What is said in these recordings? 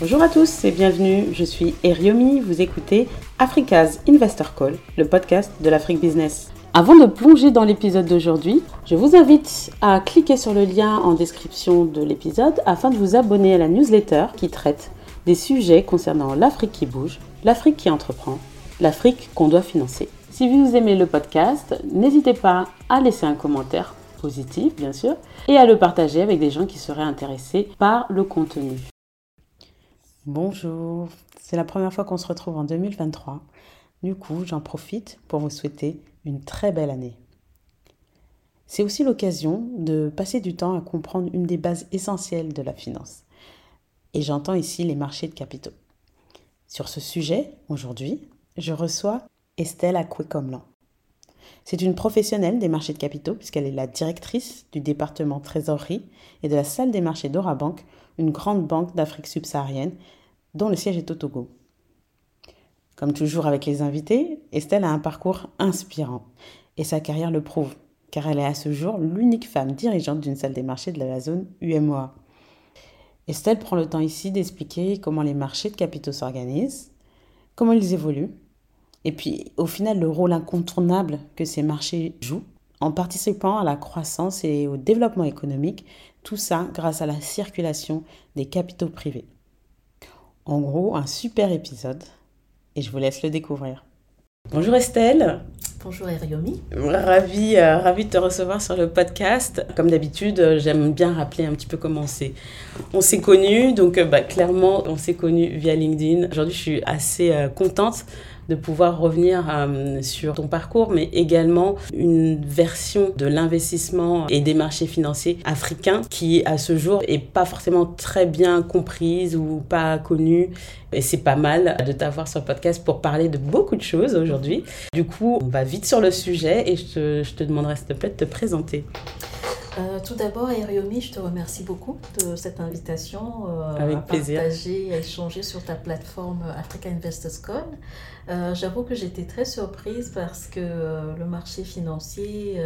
Bonjour à tous et bienvenue, je suis Eriomi, vous écoutez Africa's Investor Call, le podcast de l'Afrique Business. Avant de plonger dans l'épisode d'aujourd'hui, je vous invite à cliquer sur le lien en description de l'épisode afin de vous abonner à la newsletter qui traite des sujets concernant l'Afrique qui bouge, l'Afrique qui entreprend, l'Afrique qu'on doit financer. Si vous aimez le podcast, n'hésitez pas à laisser un commentaire positif, bien sûr, et à le partager avec des gens qui seraient intéressés par le contenu. Bonjour, c'est la première fois qu'on se retrouve en 2023. Du coup, j'en profite pour vous souhaiter une très belle année. C'est aussi l'occasion de passer du temps à comprendre une des bases essentielles de la finance. Et j'entends ici les marchés de capitaux. Sur ce sujet, aujourd'hui, je reçois Estelle Acqué-Comlan. C'est une professionnelle des marchés de capitaux puisqu'elle est la directrice du département trésorerie et de la salle des marchés d'Orabank, une grande banque d'Afrique subsaharienne dont le siège est au Togo. Comme toujours avec les invités, Estelle a un parcours inspirant et sa carrière le prouve, car elle est à ce jour l'unique femme dirigeante d'une salle des marchés de la zone UMOA. Estelle prend le temps ici d'expliquer comment les marchés de capitaux s'organisent, comment ils évoluent, et puis au final le rôle incontournable que ces marchés jouent en participant à la croissance et au développement économique, tout ça grâce à la circulation des capitaux privés. En gros, un super épisode et je vous laisse le découvrir. Bonjour Estelle. Bonjour Eriomi. Ravi, euh, ravi de te recevoir sur le podcast. Comme d'habitude, euh, j'aime bien rappeler un petit peu comment on s'est, on s'est connus. Donc, euh, bah, clairement, on s'est connus via LinkedIn. Aujourd'hui, je suis assez contente de pouvoir revenir euh, sur ton parcours, mais également une version de l'investissement et des marchés financiers africains qui, à ce jour, est pas forcément très bien comprise ou pas connue. Et c'est pas mal de t'avoir sur le podcast pour parler de beaucoup de choses aujourd'hui. Du coup, on va vite sur le sujet et je te, je te demanderai s'il te plaît de te présenter. Euh, tout d'abord, Eriomi, je te remercie beaucoup de cette invitation euh, Avec à plaisir. partager, à échanger sur ta plateforme Africa Investors Con. Euh, j'avoue que j'étais très surprise parce que le marché financier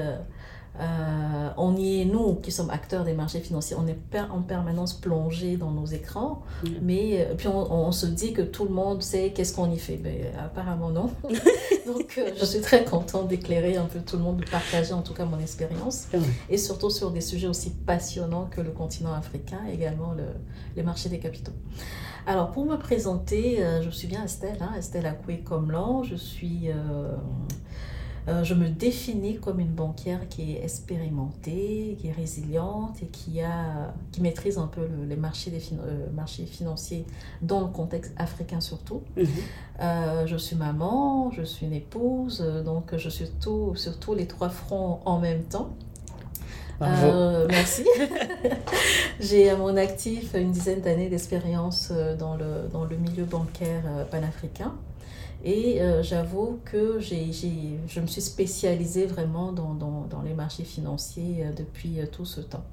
euh, on y est, nous qui sommes acteurs des marchés financiers, on est en permanence plongé dans nos écrans, mm. mais euh, puis on, se dit que tout le monde sait qu'est-ce qu'on y fait. Mais apparemment non. Donc euh, je suis très contente d'éclairer un peu tout le monde, de partager en tout cas mon expérience, et surtout sur des sujets aussi passionnants que le continent africain, également le, les marchés des capitaux. Alors pour me présenter, je suis bien Estelle, hein, Estelle Akoué-Comlan, je suis... Euh, je me définis comme une banquière qui est expérimentée, qui est résiliente et qui, a, qui maîtrise un peu les marchés, des euh, marchés financiers dans le contexte africain surtout. Mhm. Euh, je suis maman, je suis une épouse, donc je suis tout, sur tous les trois fronts en même temps. merci. J'ai à mon actif une dizaine d'années d'expérience dans le, dans le milieu bancaire panafricain. Et euh, j'avoue que j'ai, je me suis spécialisée vraiment dans, dans, les marchés financiers euh, depuis euh, tout ce temps.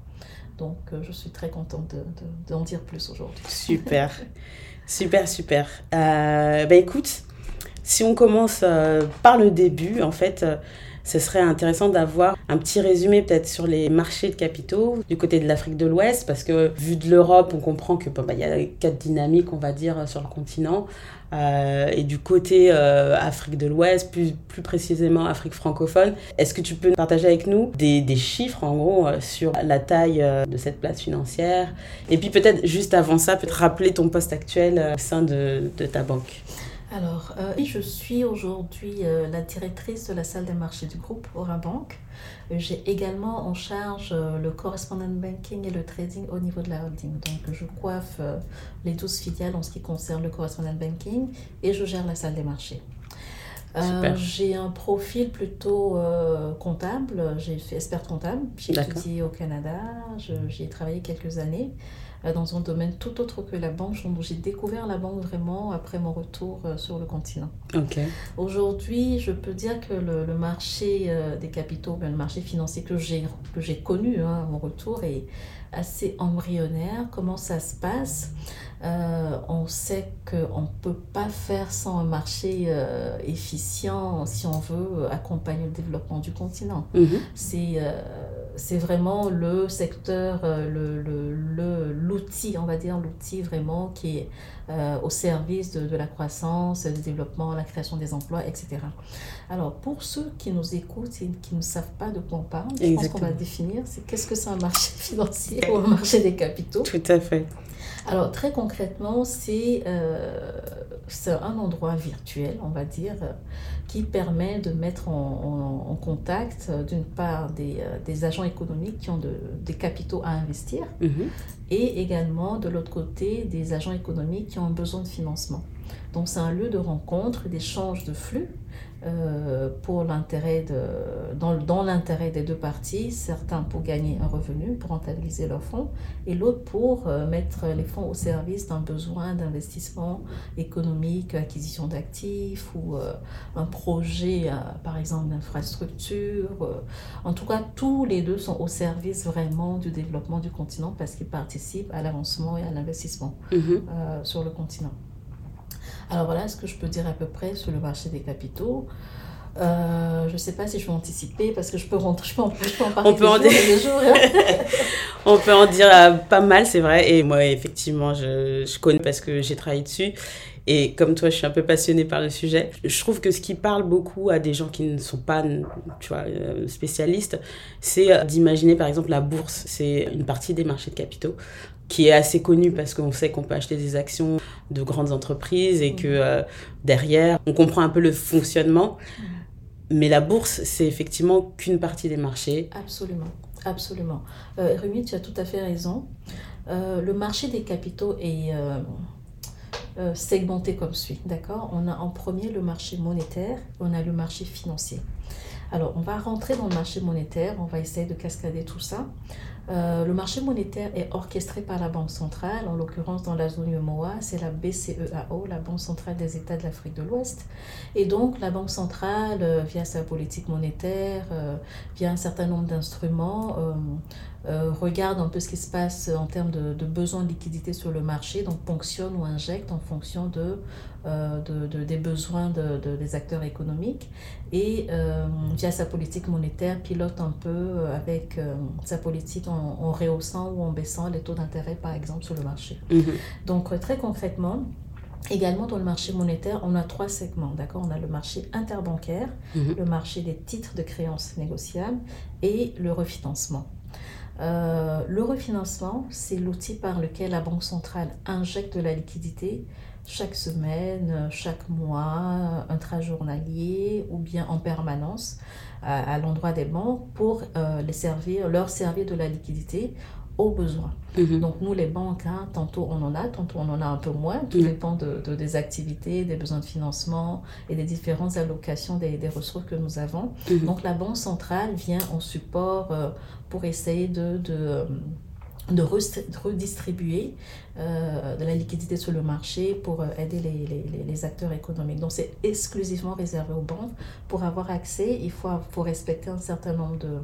Donc je suis très contente de, d'en dire plus aujourd'hui. Super, super, super. Euh, bah écoute, si on commence par le début, en fait, ce serait intéressant d'avoir un petit résumé peut-être sur les marchés de capitaux du côté de l'Afrique de l'Ouest, parce que vu de l'Europe, on comprend que bah, y a quatre dynamiques, on va dire, sur le continent. Euh, et du côté euh, Afrique de l'Ouest, plus, plus précisément Afrique francophone, est-ce que tu peux partager avec nous des, des chiffres en gros euh, sur la taille de cette place financière? Et puis peut-être juste avant ça, peut-être rappeler ton poste actuel au sein de, de ta banque. Alors, euh, je suis aujourd'hui euh, la directrice de la salle des marchés du groupe Orabank. J'ai également en charge euh, le correspondent banking et le trading au niveau de la holding. Donc, je coiffe les 12 filiales en ce qui concerne le correspondent banking et je gère la salle des marchés. j'ai un profil plutôt comptable. J'ai fait expert comptable. J'ai étudié au Canada. J'y ai travaillé quelques années. Euh, dans un domaine tout autre que la banque. Donc, j'ai découvert la banque vraiment après mon retour euh, sur le continent. Aujourd'hui, je peux dire que le, marché euh, des capitaux, le marché financier que j'ai, que j'ai connu hein, à mon retour est assez embryonnaire. Comment ça se passe? On sait qu'on ne peut pas faire sans un marché euh, efficient si on veut accompagner le développement du continent. Mhm. C'est euh, c'est vraiment le secteur, l'outil, le, le, on va dire, l'outil vraiment qui est au service de, de, la croissance, du développement, la création des emplois, etc. Alors, pour ceux qui nous écoutent et qui ne savent pas de quoi on parle, je pense qu'on va définir, c'est qu'est-ce que c'est un marché financier ou un marché des capitaux. Tout à fait. Alors très concrètement, c'est euh, un endroit virtuel, on va dire, qui permet de mettre en, contact, euh, d'une part, des, euh, des, agents économiques qui ont de, des capitaux à investir, Mhm. et également, de l'autre côté, des agents économiques qui ont un besoin de financement. Donc c'est un lieu de rencontre, d'échange de flux euh, pour l'intérêt de, dans, dans l'intérêt des deux parties, certains pour gagner un revenu, pour rentabiliser leurs fonds, et l'autre pour euh, mettre les fonds au service d'un besoin d'investissement économique, acquisition d'actifs ou euh, un projet, par exemple, d'infrastructure. En tout cas, tous les deux sont au service vraiment du développement du continent parce qu'ils participent à l'avancement et à l'investissement Mhm. sur le continent. Alors voilà ce que je peux dire à peu près sur le marché des capitaux. Euh, je ne sais pas si je vais anticiper parce que je peux rentrer, je peux en, je peux en parler On peut en dire. jours. hein. On peut en dire euh, pas mal, c'est vrai. Et moi, effectivement, je, je connais parce que j'ai travaillé dessus. Et comme toi, je suis un peu passionnée par le sujet. Je trouve que ce qui parle beaucoup à des gens qui ne sont pas, tu vois, euh, spécialistes, c'est d'imaginer, par exemple, la bourse. C'est une partie des marchés de capitaux qui est assez connue parce qu'on sait qu'on peut acheter des actions de grandes entreprises et que euh, derrière, on comprend un peu le fonctionnement. Mais la bourse, c'est effectivement qu'une partie des marchés. Absolument, absolument. Euh, Rumi, tu as tout à fait raison. Euh, le marché des capitaux est segmenté comme suit, d'accord? On a en premier le marché monétaire, on a le marché financier. Alors, on va rentrer dans le marché monétaire, on va essayer de cascader tout ça. Euh, le marché monétaire est orchestré par la Banque centrale, en l'occurrence dans la zone UMOA, c'est la BCEAO, la Banque centrale des États de l'Afrique de l'Ouest. Et donc, la Banque centrale, euh, via sa politique monétaire, euh, via un certain nombre d'instruments, regarde un peu ce qui se passe en termes de, de besoins de liquidité sur le marché, donc ponctionne ou injecte en fonction de, de, de- des besoins de, de- des acteurs économiques et euh, via sa politique monétaire pilote un peu euh, avec euh, sa politique en, en rehaussant ou en baissant les taux d'intérêt par exemple sur le marché. Mhm. Donc euh, très concrètement, également dans le marché monétaire, on a trois segments, d'accord? On a le marché interbancaire, Mhm. le marché des titres de créances négociables et le refinancement. Euh, le refinancement, c'est l'outil par lequel la Banque centrale injecte de la liquidité chaque semaine, chaque mois, intrajournalier ou bien en permanence à, à l'endroit des banques pour euh, les servir, leur servir de la liquidité aux besoins. Mhm. Donc nous, les banques, hein, tantôt on en a, tantôt on en a un peu moins, tout Mhm. dépend de, de- des activités, des besoins de financement et des différentes allocations des, des ressources que nous avons. Mhm. Donc la Banque centrale vient en support euh, pour essayer de, de, de redistribuer euh, de la liquidité sur le marché pour euh, aider les acteurs économiques. Donc c'est exclusivement réservé aux banques. Pour avoir accès, il faut, faut respecter un certain nombre de,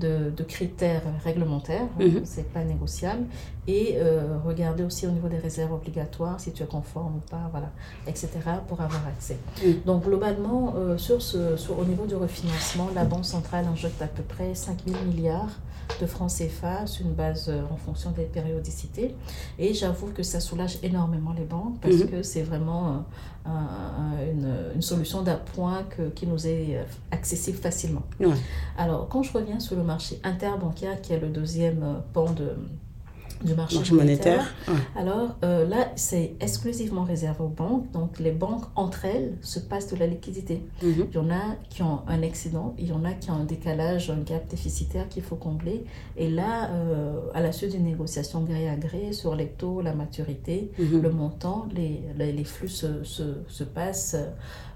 de, de critères réglementaires, hein, Mhm. c'est pas négociable, et euh, regarder aussi au niveau des réserves obligatoires si tu es conforme ou pas, voilà, etc., pour avoir accès. Donc globalement, euh, sur ce, sur, au niveau du refinancement, la Banque centrale injecte à peu près 5 000 milliards de francs CFA sur une base euh, en fonction des périodicités. Et j'avoue que ça soulage énormément les banques parce Mhm. que c'est vraiment une, une solution d'appoint qui nous est euh, accessible facilement. Ouais. Alors, quand je reviens sur le marché interbancaire, qui est le deuxième euh, pan de, du marché, Marché monétaire. Ouais. alors euh, là, c'est exclusivement réservé aux banques. Donc les banques, entre elles, se passent de la liquidité. Mhm. Il y en a qui ont un excédent, il y en a qui ont un décalage, un gap déficitaire qu'il faut combler. Et là, euh, à la suite d'une négociation gré à gré sur les taux, la maturité, Mhm. le montant, les, les, les flux se, se, se passent.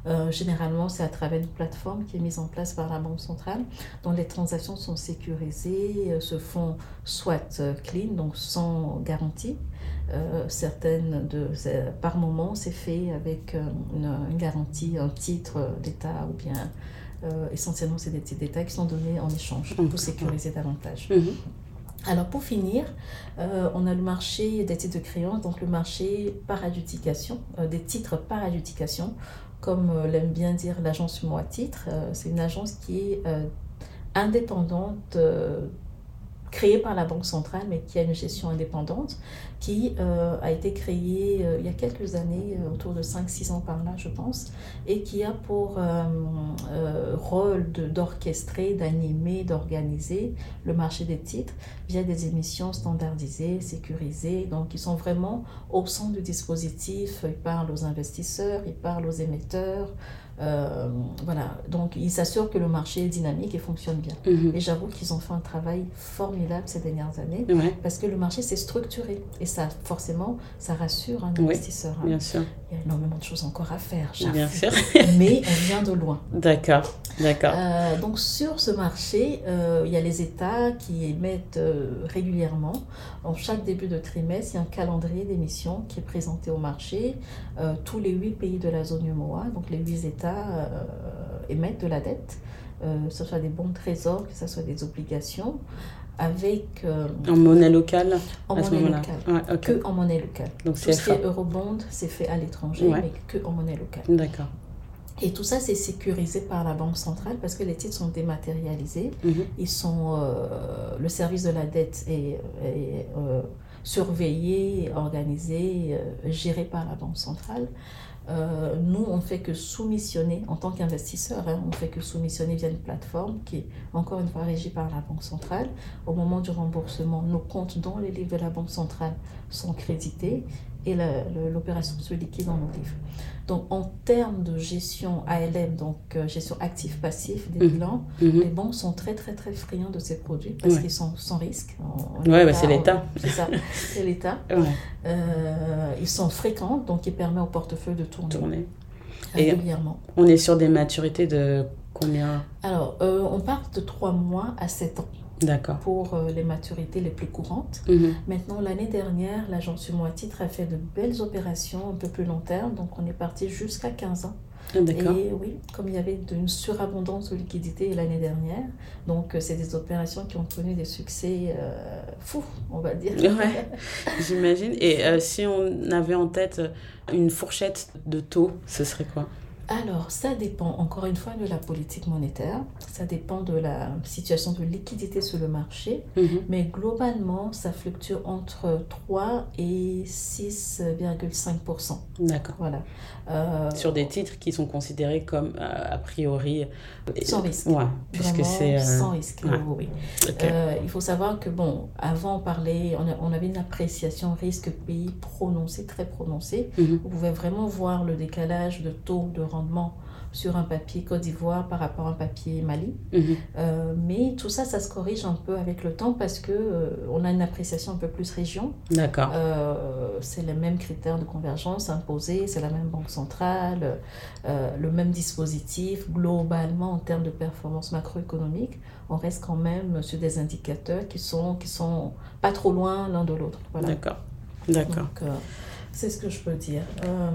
Euh, généralement, c'est à travers une plateforme qui est mise en place par la Banque centrale, dont les transactions sont sécurisées, euh, se font soit euh, clean, donc sans garantie. Certaines de, par moment, c'est fait avec une, une garantie, un titre d'État ou bien essentiellement, c'est des titres d'État qui sont donnés en échange pour sécuriser davantage. Mhm. Alors pour finir, euh, on a le marché des titres de créance, donc le marché par adjudication, euh, des titres par adjudication, comme euh, l'aime bien dire l'agence Moi Titre. c'est une agence qui est indépendante créée par la Banque centrale, mais qui a une gestion indépendante, qui euh, a été créée euh, il y a quelques années, euh, autour de 5-6 ans par là, je pense, et qui a pour rôle d'orchestrer, d'animer, d'organiser le marché des titres via des émissions standardisées, sécurisées, donc ils sont vraiment au centre du dispositif, ils parlent aux investisseurs, ils parlent aux émetteurs, euh, voilà, donc ils s'assurent que le marché est dynamique et fonctionne bien. Mhm. Et j'avoue qu'ils ont fait un travail formidable ces dernières années parce que le marché s'est structuré et ça, forcément, ça rassure un investisseur. Hein. Bien sûr. Il y a énormément de choses encore à faire. Bien sûr. mais on vient de loin. D'accord, d'accord. Euh, donc sur ce marché, euh, il y a les États qui émettent régulièrement. En chaque début de trimestre, il y a un calendrier d'émissions qui est présenté au marché. tous les huit pays de la zone UMOA, donc les huit États euh, émettre de la dette, euh, que ce soit des bons trésors, que ce soit des obligations, avec... Euh, en monnaie locale En monnaie locale. Que en monnaie locale. Donc tout ce qui est eurobond, c'est fait à l'étranger, mais que en monnaie locale. D'accord. Et tout ça, c'est sécurisé par la Banque centrale parce que les titres sont dématérialisés. Mhm. Ils sont, le service de la dette est, surveillé, organisé, géré par la Banque centrale. Euh, nous, on ne fait que soumissionner, en tant qu'investisseur, hein, on ne fait que soumissionner via une plateforme qui est encore une fois régie par la Banque centrale. Au moment du remboursement, nos comptes dans les livres de la Banque centrale sont crédités et l'opération se liquide nos livres. Donc, en termes de gestion ALM, donc euh, gestion actif-passif des mhm. bilans, mhm. les banques sont très, très, très friands de ces produits parce qu'ils sont sans risque. Oui, bah, c'est l'État. C'est ça, c'est l'État. Euh, ils sont fréquents, donc ils permettent au portefeuille de tourner, régulièrement. on est sur des maturités de combien? Alors, euh, on part de 3 mois à 7 ans pour euh, les maturités les plus courantes. Mhm. Maintenant, l'année dernière, l'agence Moi Titre a fait de belles opérations un peu plus long terme, donc on est parti jusqu'à 15 ans. Ah, et oui, comme il y avait une surabondance de liquidités l'année dernière, donc euh, c'est des opérations qui ont connu des succès euh, fous, on va dire. Ouais, j'imagine. Et si on avait en tête une fourchette de taux, ce serait quoi? Alors, ça dépend encore une fois de la politique monétaire, ça dépend de la situation de liquidité sur le marché, mhm. mais globalement, ça fluctue entre 3 et 6,5%. D'accord. Voilà. Euh, sur des titres qui sont considérés comme euh, a priori sans risque. Ouais, puisque c'est euh, sans risque. Oui. il faut savoir que bon, avant on parlait, on, avait une appréciation risque pays prononcée, très prononcée. Mhm. Vous pouvez vraiment voir le décalage de taux de rendement sur un papier Côte d'Ivoire par rapport à un papier Mali. Mhm. Euh, mais tout ça, ça se corrige un peu avec le temps parce que euh, on a une appréciation un peu plus région. D'accord. Euh, c'est les mêmes critères de convergence imposés, c'est la même banque centrale, le même dispositif. Globalement, en termes de performance macroéconomique, on reste quand même sur des indicateurs qui sont, qui sont pas trop loin l'un de l'autre. Voilà. D'accord. D'accord. C'est ce que je peux dire. Euh,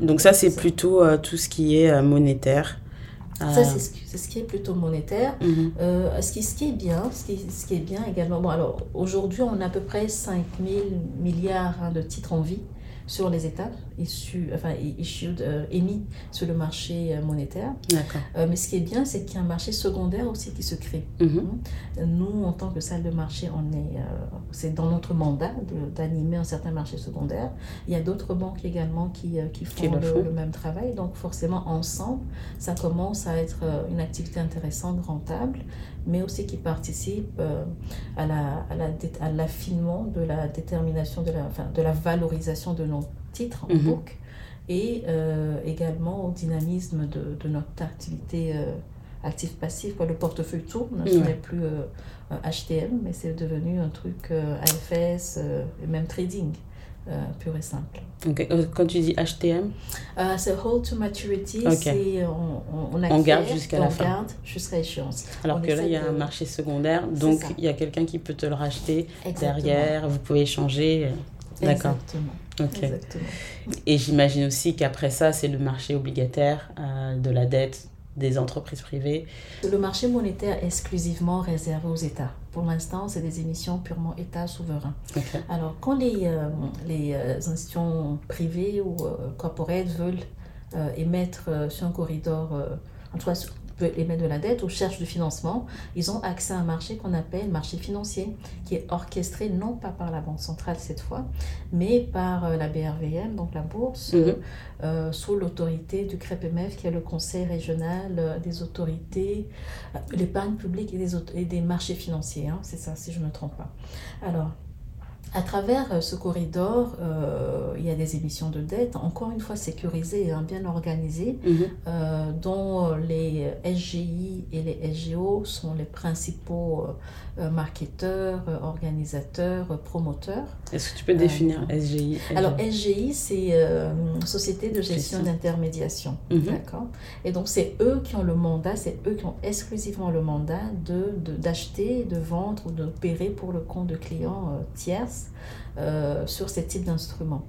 Donc ça, c'est plutôt euh, tout ce qui est euh, monétaire. Ça, c'est ce, ce, qui est plutôt monétaire. Mhm. ce, qui, ce qui est bien, ce qui, ce qui est bien également, bon, alors aujourd'hui, on a à peu près 5 000 milliards hein, de titres en vie sur les États issus, enfin, issued, euh, émis sur le marché euh, monétaire. Euh, mais ce qui est bien, c'est qu'il y a un marché secondaire aussi qui se crée. Mhm. Hein. Nous, en tant que salle de marché, on est, c'est dans notre mandat d'animer un certain marché secondaire. Il y a d'autres banques également qui, qui font, le, le, même travail. Donc forcément, ensemble, ça commence à être une activité intéressante, rentable mais aussi qui participent euh, à, la, à, l'affinement de la détermination, de la, enfin, de la valorisation de nos titres en mhm. book et euh, également au dynamisme de, de notre activité euh, active-passive. Le portefeuille tourne, ce n'est plus HTM, mais c'est devenu un truc AFS et même trading. Euh, pur et simple. Euh, quand tu dis HTM euh, C'est Hold to Maturity, c'est on, on, garde jusqu'à la fin. garde jusqu'à échéance. Alors que là, il y a un marché secondaire, donc il y a quelqu'un qui peut te le racheter derrière, vous pouvez échanger. D'accord. Exactement. Et j'imagine aussi qu'après ça, c'est le marché obligataire de la dette des entreprises privées Le marché monétaire est exclusivement réservé aux États. Pour l'instant, c'est des émissions purement États souverains. Alors, quand les, euh, les euh, institutions privées ou euh, corporate veulent émettre sur un corridor, en tout cas peut émettre de la dette ou cherchent du financement, ils ont accès à un marché qu'on appelle marché financier, qui est orchestré non pas par la Banque centrale cette fois, mais par euh, la BRVM, donc la bourse, mhm. euh, sous l'autorité du CREPMF, qui est le Conseil régional euh, des autorités, l'épargne publique et des, et des marchés financiers. Hein, c'est ça, si je ne me trompe pas. Alors, à travers euh, ce corridor, euh, il y a des émissions de dette, encore une fois sécurisées et hein, bien organisées, mhm. euh, dont les SGI et les SGO sont les principaux marketeurs, organisateurs, promoteurs. Est-ce que tu peux définir SGI Alors SGI, c'est Société de gestion d'intermédiation. Mhm. D'accord? Et donc c'est eux qui ont le mandat, c'est eux qui ont exclusivement le mandat d'acheter, de, de, vendre ou d'opérer pour le compte de clients tierces sur ces types d'instruments.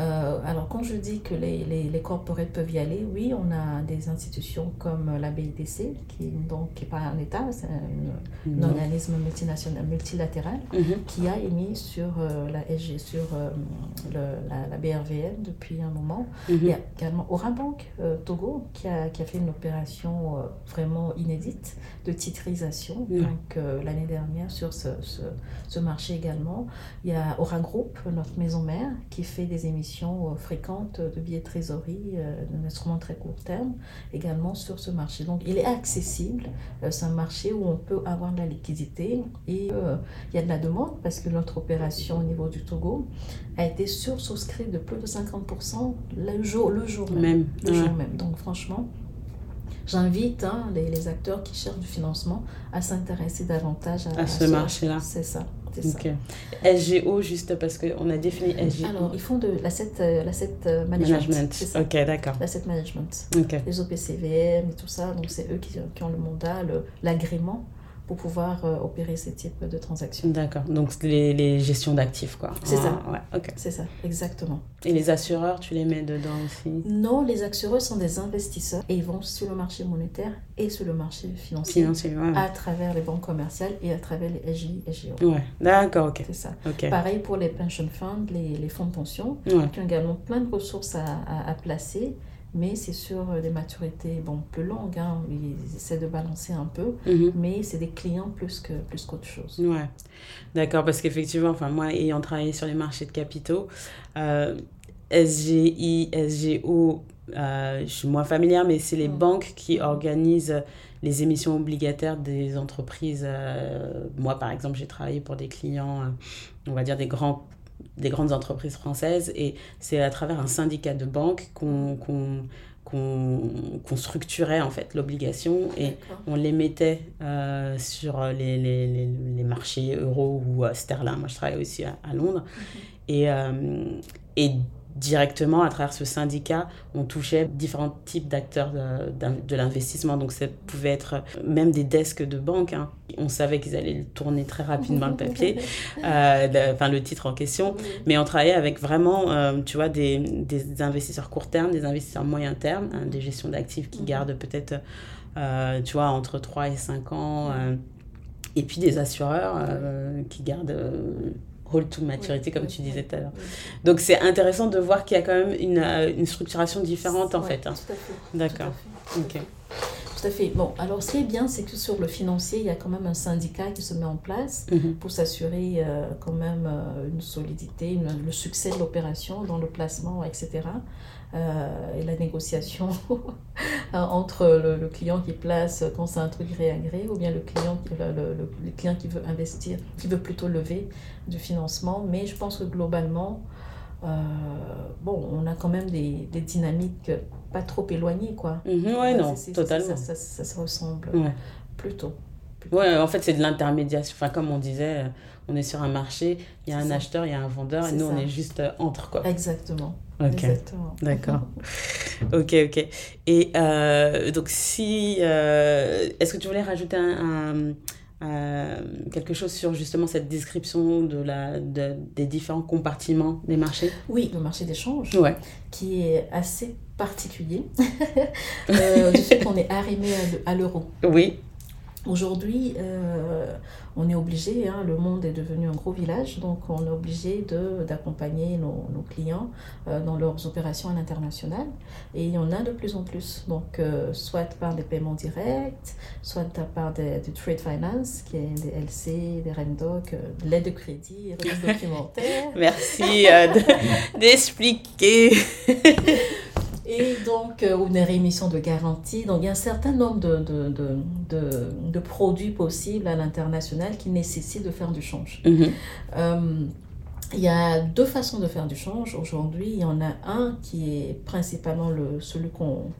Euh, alors, quand je dis que les, les, les, corporates peuvent y aller, oui, on a des institutions comme la BIDC, qui n'est pas un État, c'est un, organisme multinational, multilatéral, mhm. qui a émis sur euh, la SG, sur euh, le, la, la, BRVM depuis un moment. Mhm. Il y a également Orabank Togo, qui a, qui a fait une opération vraiment inédite de titrisation, donc l'année dernière sur ce, ce, ce, marché également. Il y a Oragroup, notre maison mère, qui fait des émissions euh, fréquentes de billets de trésorerie, euh, d'instruments très court terme, également sur ce marché. Donc il est accessible, euh, c'est un marché où on peut avoir de la liquidité et il y a de la demande parce que notre opération au niveau du Togo a été sursouscrite de plus de 50% le jour, le jour même. Le jour même. Donc franchement, j'invite hein, les, acteurs qui cherchent du financement à s'intéresser davantage à, ce marché-là. C'est ça. Okay. SGO, juste parce qu'on a défini SGO. Alors, ils font de l'asset euh, management. management. Ok, d'accord. L'asset management. Les OPCVM et tout ça. Donc, c'est eux qui, qui, ont le mandat, l'agrément pour pouvoir euh, opérer ce type de transactions. D'accord, donc les, les gestions d'actifs, quoi. C'est ça. Ouais, ok. C'est ça, exactement. Et les assureurs, tu les mets dedans aussi? Non, les assureurs sont des investisseurs et ils vont sur le marché monétaire et sur le marché financier, financier ouais. à travers les banques commerciales et à travers les SJ et GO. Ouais, d'accord, ok. C'est ça. Pareil pour les pension funds, les, les fonds de pension, qui ont également plein de ressources à, à, à placer mais c'est sur des maturités bon, plus longues. Hein. Ils essaient de balancer un peu, mhm. mais c'est des clients plus qu'autre plus qu'autre chose. Ouais, d'accord, parce qu'effectivement, enfin, moi, ayant travaillé sur les marchés de capitaux, euh, SGI, SGO, euh, je suis moins familière, mais c'est les mm. banques qui organisent les émissions obligataires des entreprises. Euh, moi, par exemple, j'ai travaillé pour des clients, on va dire des grands des grandes entreprises françaises et c'est à travers un syndicat de banques qu'on qu'on structurait en fait l'obligation et on les mettait euh, sur les, les, les, marchés euro ou euh, sterling. Moi, je travaille aussi à, Londres. Mhm. Et, euh, et directement, à travers ce syndicat, on touchait différents types d'acteurs de, de l'investissement. Donc, ça pouvait être même des desks de banque. Hein. On savait qu'ils allaient tourner très rapidement le papier, euh, enfin le titre en question. Mais on travaillait avec vraiment, euh, tu vois, des, des, investisseurs court terme, des investisseurs moyen terme, hein, des gestions d'actifs qui mhm. gardent peut-être, euh, tu vois, entre 3 et 5 ans. et puis des assureurs qui gardent rôle to maturité, comme tu disais tout à l'heure. Donc c'est intéressant de voir qu'il y a quand même une, euh, une structuration différente en fait. Hein. Tout à fait. D'accord. Ok. Tout à fait. Bon, alors ce qui est bien, c'est que sur le financier, il y a quand même un syndicat qui se met en place mhm. pour s'assurer euh, quand même euh, une solidité, le succès de l'opération dans le placement, etc. Euh, et la négociation entre le, client qui place quand c'est un truc gré à gré ou bien le client, le, le, client qui veut investir, qui veut plutôt lever du financement. Mais je pense que globalement, euh, bon, on a quand même des, des dynamiques pas trop éloignées, quoi. Mhm, ouais, non, totalement. Ça, ça, se ressemble plutôt. Ouais, en fait, c'est de l'intermédiation. Enfin, comme on disait, on est sur un marché, il y a un acheteur, il y a un vendeur, et nous, on est juste entre, quoi. Exactement. Ok. D'accord. ok, ok. Et euh, donc, si. Euh, est-ce que tu voulais rajouter un, quelque chose sur justement cette description de la, des différents compartiments des marchés? Oui, le marché d'échange, ouais. qui est assez particulier euh, du fait qu'on est arrimé à l'euro. Oui. Aujourd'hui, euh, on est obligé, hein, le monde est devenu un gros village, donc on est obligé d'accompagner nos, nos, clients euh, dans leurs opérations à l'international. Et il y en a de plus en plus, donc euh, soit par des paiements directs, soit par des, du trade finance, qui est des LC, des REMDOC, de l'aide de crédit, remise documentaire. Merci d'expliquer. Et donc, euh, une réémission de garantie. Donc, il y a un certain nombre de, de, de, de, produits possibles à l'international qui nécessitent de faire du change. Mhm. Euh, il y a deux façons de faire du change. Aujourd'hui, il y en a un qui est principalement le, celui qu'on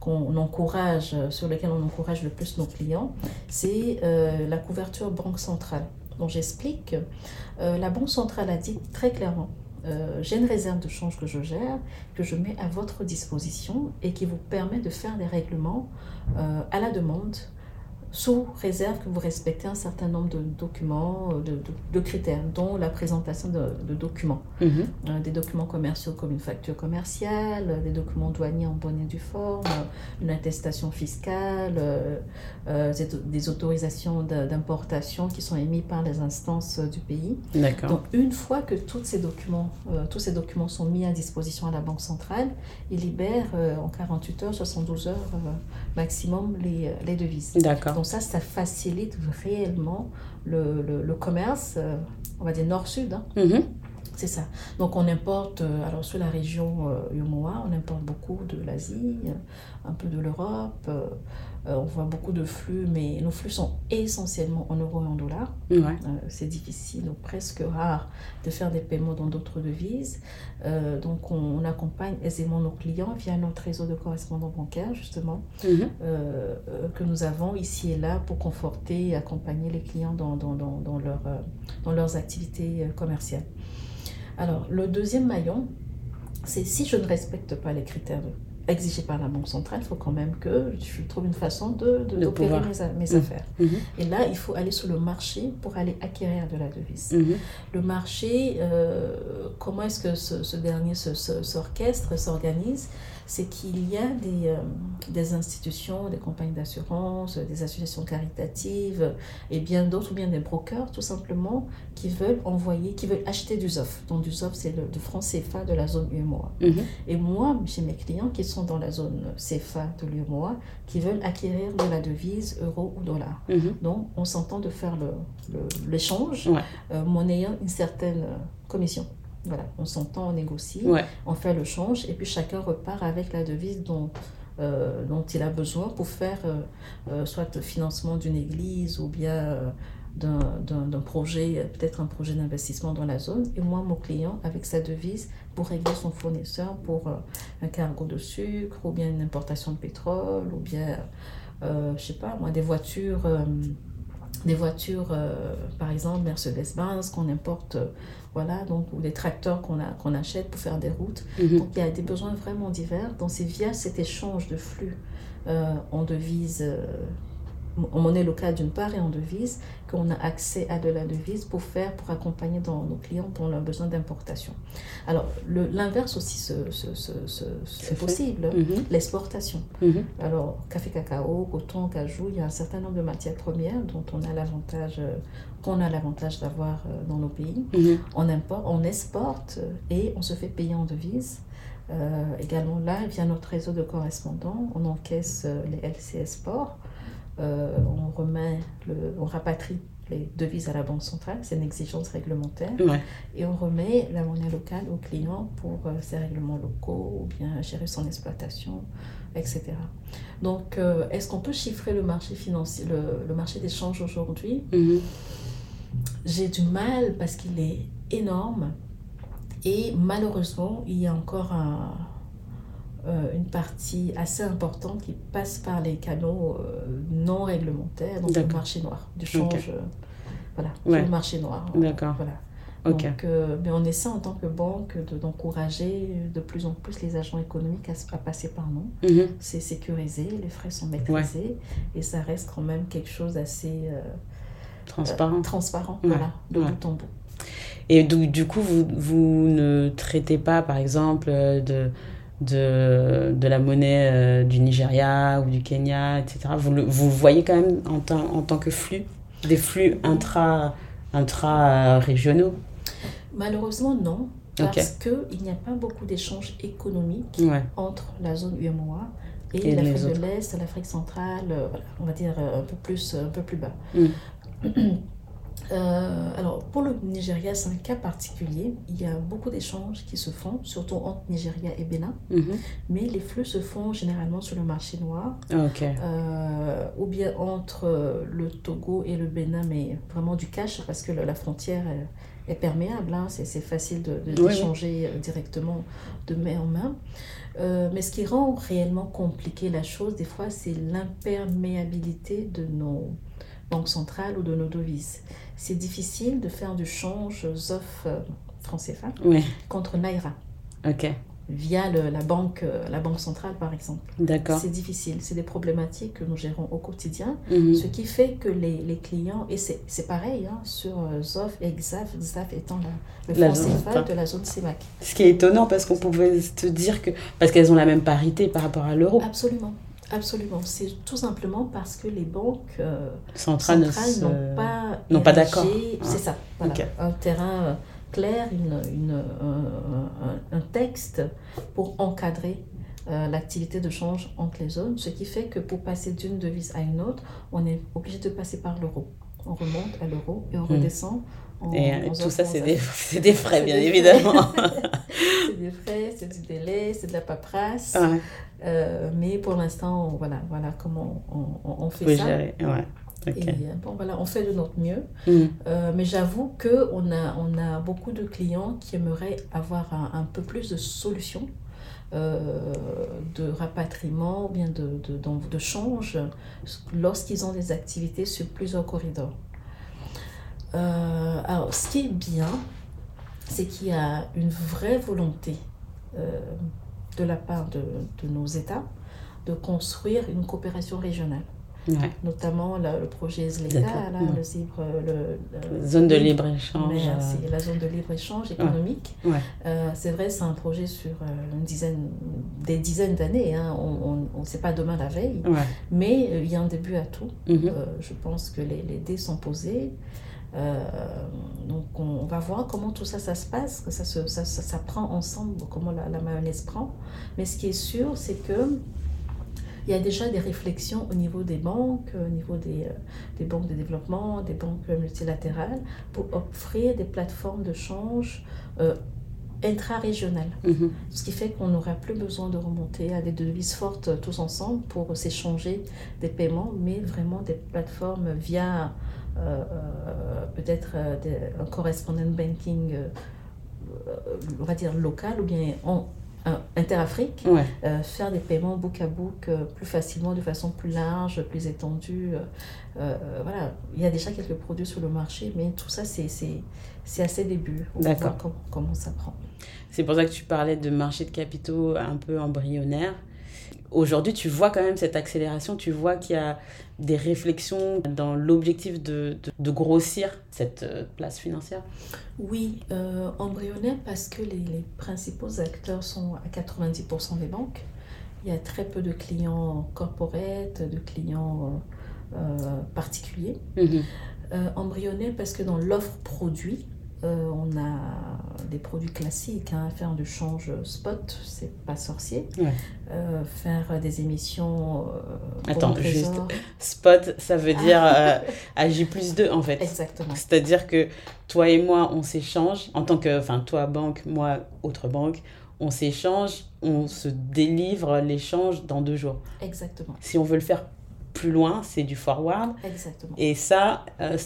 qu'on encourage, sur lequel on encourage le plus nos clients, c'est euh, la couverture banque centrale. Donc j'explique. la banque centrale a dit très clairement euh, j'ai une réserve de change que je gère, que je mets à votre disposition et qui vous permet de faire des règlements euh, à la demande sous réserve que vous respectez un certain nombre de documents, euh, de, de, critères, dont la présentation de, documents. Mhm. Euh, des documents commerciaux comme une facture commerciale, euh, des documents douaniers en bonne et due forme, une attestation fiscale, des autorisations d'importation qui sont émises par les instances du pays. D'accord. Donc une fois que tous ces documents, tous ces documents sont mis à disposition à la Banque centrale, ils libèrent en 48 heures, 72 heures maximum les, les devises. D'accord. Donc ça, ça facilite réellement le, le, le commerce, euh, on va dire nord-sud. Hein. Mhm. C'est ça. Donc on importe, euh, alors sur la région euh, Yomoa, on importe beaucoup de l'Asie, un peu de l'Europe. Euh, on voit beaucoup de flux, mais nos flux sont essentiellement en euros et en dollars. Ouais. Euh, c'est difficile ou presque rare de faire des paiements dans d'autres devises. Euh, donc on, on accompagne aisément nos clients via notre réseau de correspondants bancaires, justement, Mhm. que nous avons ici et là pour conforter et accompagner les clients dans, dans, dans, dans leur, dans leurs activités commerciales. Alors, le deuxième maillon, c'est si je ne respecte pas les critères de- exigés par la Banque centrale, il faut quand même que je trouve une façon de, de, De d'opérer mes, mes Mhm. affaires. Mhm. Et là, il faut aller sur le marché pour aller acquérir de la devise. Mhm. Le marché, euh, comment est-ce que ce, ce dernier s'orchestre, s'organise? C'est qu'il y a des, euh, des institutions, des compagnies d'assurance, des associations caritatives et bien d'autres, ou bien des brokers tout simplement, qui veulent envoyer, qui veulent acheter du ZOF. Donc du ZOF, c'est le, le franc CFA de la zone UMOA. Mhm. Et moi, j'ai mes clients qui sont dans la zone CFA de l'UMOA, qui veulent acquérir de la devise euro ou dollar. Mhm. Donc, on s'entend de faire le- le- l'échange, Ouais. euh, monnayant une certaine commission. Voilà, on s'entend, on négocie, Ouais. on fait le change, et puis chacun repart avec la devise dont, euh, dont il a besoin pour faire euh, euh, soit le financement d'une église ou bien d'un projet, peut-être un projet d'investissement dans la zone. Et moi, mon client, avec sa devise, pour régler son fournisseur pour un cargo de sucre, ou bien une importation de pétrole, ou bien, je sais pas, moi, des voitures. Des voitures, euh, par exemple, Mercedes-Benz qu'on importe, euh, voilà, donc, ou des tracteurs qu'on achète pour faire des routes. Mhm. Donc il y a des besoins vraiment divers. Donc c'est via cet échange de flux euh, en devise, en monnaie locale d'une part et en devise, qu'on a accès à de la devise pour faire, pour accompagner dans nos clients dans leurs besoins d'importation. Alors l'inverse aussi C'est possible, Mhm. l'exportation. Mhm. Alors, café, cacao, coton, cajou, il y a un certain nombre de matières premières dont on a l'avantage, qu'on a l'avantage d'avoir euh, dans nos pays. Mhm. On importe, on exporte et on se fait payer en devises. Euh, également là, via notre réseau de correspondants, on encaisse euh, les LCS Sport, euh, on remet, le, on rapatrie les devises à la Banque centrale, c'est une exigence réglementaire, Ouais. et on remet la monnaie locale au client pour euh, ses règlements locaux ou bien gérer son exploitation, etc. Donc, euh, est-ce qu'on peut chiffrer le marché financier, le, le marché d'échange aujourd'hui? Mhm. j'ai du mal parce qu'il est énorme et malheureusement, il y a encore un- euh, une partie assez importante qui passe par les canaux euh, non réglementaires, donc le marché noir, du change, euh, voilà, Ouais. sur le marché noir. D'accord. Voilà. Donc, mais on essaie en tant que banque de- d'encourager de plus en plus les agents économiques à, à passer par nous. Mhm. C'est sécurisé, les frais sont maîtrisés et ça reste quand même quelque chose d'assez Transparent. transparent, Ouais, voilà, de bout en bout. Et du, du coup, vous, vous ne traitez pas, par exemple, de, de, de la monnaie euh, du Nigeria ou du Kenya, etc. Vous le, vous le voyez quand même en, tant- en tant que flux, des flux intra, intra-régionaux Malheureusement, non, parce qu'il n'y a pas beaucoup d'échanges économiques Ouais, entre la zone UMOA et, l'Afrique de l'Est, l'Afrique centrale, euh, voilà, on va dire euh, un peu plus, un peu plus bas. Mm. Euh, alors, pour le Nigeria, c'est un cas particulier. Il y a beaucoup d'échanges qui se font, surtout entre Nigeria et Bénin, Mhm. mais les flux se font généralement sur le marché noir, Ah, euh, ou bien entre euh, le Togo et le Bénin, mais vraiment du cash, parce que la frontière est, est perméable, hein, c'est facile de, de- Oui, d'échanger directement de main en main. Euh, mais ce qui rend réellement compliqué la chose, des fois, c'est l'imperméabilité de nos banques centrales ou de nos devises. C'est difficile de faire du change ZOF euh, franc CFA contre Naira ok. via le- la, banque, euh, la banque centrale, par exemple. D'accord. C'est difficile, c'est des problématiques que nous gérons au quotidien, Mhm. ce qui fait que les, les clients, et c'est pareil hein, sur euh, ZOF et XAF, XAF étant la, le La franc zone, CFA de la zone CEMAC. Ce qui est étonnant parce qu'on pouvait se dire que. Parce qu'elles ont la même parité par rapport à l'euro. Absolument, absolument. C'est tout simplement parce que les banques euh, centrales n'ont pas, n'ont pas d'accord. C'est ça, voilà. Ok. un terrain euh, clair, une, une, un, texte pour encadrer euh, l'activité de change entre les zones, ce qui fait que pour passer d'une devise à une autre, on est obligé de passer par l'euro. On remonte à l'euro et on Hmm. redescend. en- Et euh, tout ça, c'est des, des frais, bien évidemment. c'est des frais, c'est du délai, c'est de la paperasse. ouais, Euh, mais pour l'instant, voilà, voilà comment on, on- on fait ça. gérer. Ouais. Ok. Et bon, voilà, on fait de notre mieux. Mhm. Euh, mais j'avoue qu'on a, on a beaucoup de clients qui aimeraient avoir un, un peu plus de solutions euh, de rapatriement ou bien de, de, change lorsqu'ils ont des activités sur plusieurs corridors. Euh, alors, ce qui est bien, c'est qu'il y a une vraie volonté de la part de, de nos États de construire une coopération régionale Ouais. notamment la- le projet D'accord, là, ouais. le Zibre, le, le- Zone de libre-échange. Euh, la zone de libre-échange économique. Ouais. Euh, c'est vrai, c'est un projet sur euh, une dizaine, des dizaines d'années. Hein. On ne sait pas demain la veille, mais euh, il y a un début à tout. Mhm. Je pense que les, les dés sont posés. Euh, donc on, on va voir comment tout ça, ça se passe, que ça, se, ça, ça, ça prend ensemble, comment la, la mayonnaise prend. Mais ce qui est sûr, c'est que il y a déjà des réflexions au niveau des banques, au niveau des, euh, des banques de développement, des banques multilatérales, pour offrir des plateformes de change euh, intra-régionales. Mhm. Ce qui fait qu'on n'aura plus besoin de remonter à des devises fortes tous ensemble pour s'échanger des paiements, mais vraiment des plateformes via peut-être euh, des- un correspondent banking, euh, euh, on va dire local ou bien en, interafrique, Ouais. euh, faire des paiements book à book euh, plus facilement, de façon plus large, plus étendue. euh, euh, voilà, il y a déjà quelques produits sur le marché, mais tout ça, c'est c'est- c'est à ses débuts. D'accord. voir com- comment ça prend. C'est pour ça que tu parlais de marché de capitaux un peu embryonnaire. Aujourd'hui, tu vois quand même cette accélération, tu vois qu'il y a des réflexions dans l'objectif de, de, de grossir cette euh, place financière. Oui, euh, embryonnaire parce que les, les principaux acteurs sont à 90% des banques. Il y a très peu de clients corporate, de clients euh, euh, particuliers. Euh, embryonnaire parce que dans l'offre produit, on a des produits classiques, hein, faire du change spot, c'est pas sorcier. Ouais. Euh, faire des émissions. euh, Attends, trésors. Spot, ça veut dire euh, à J plus 2 en fait. Exactement. C'est-à-dire que toi et moi, on s'échange, en tant que, enfin, toi banque, moi autre banque, on s'échange, on se délivre l'échange dans deux jours. Exactement. Si on veut le faire plus loin, c'est du forward. Exactement. Et ça, euh,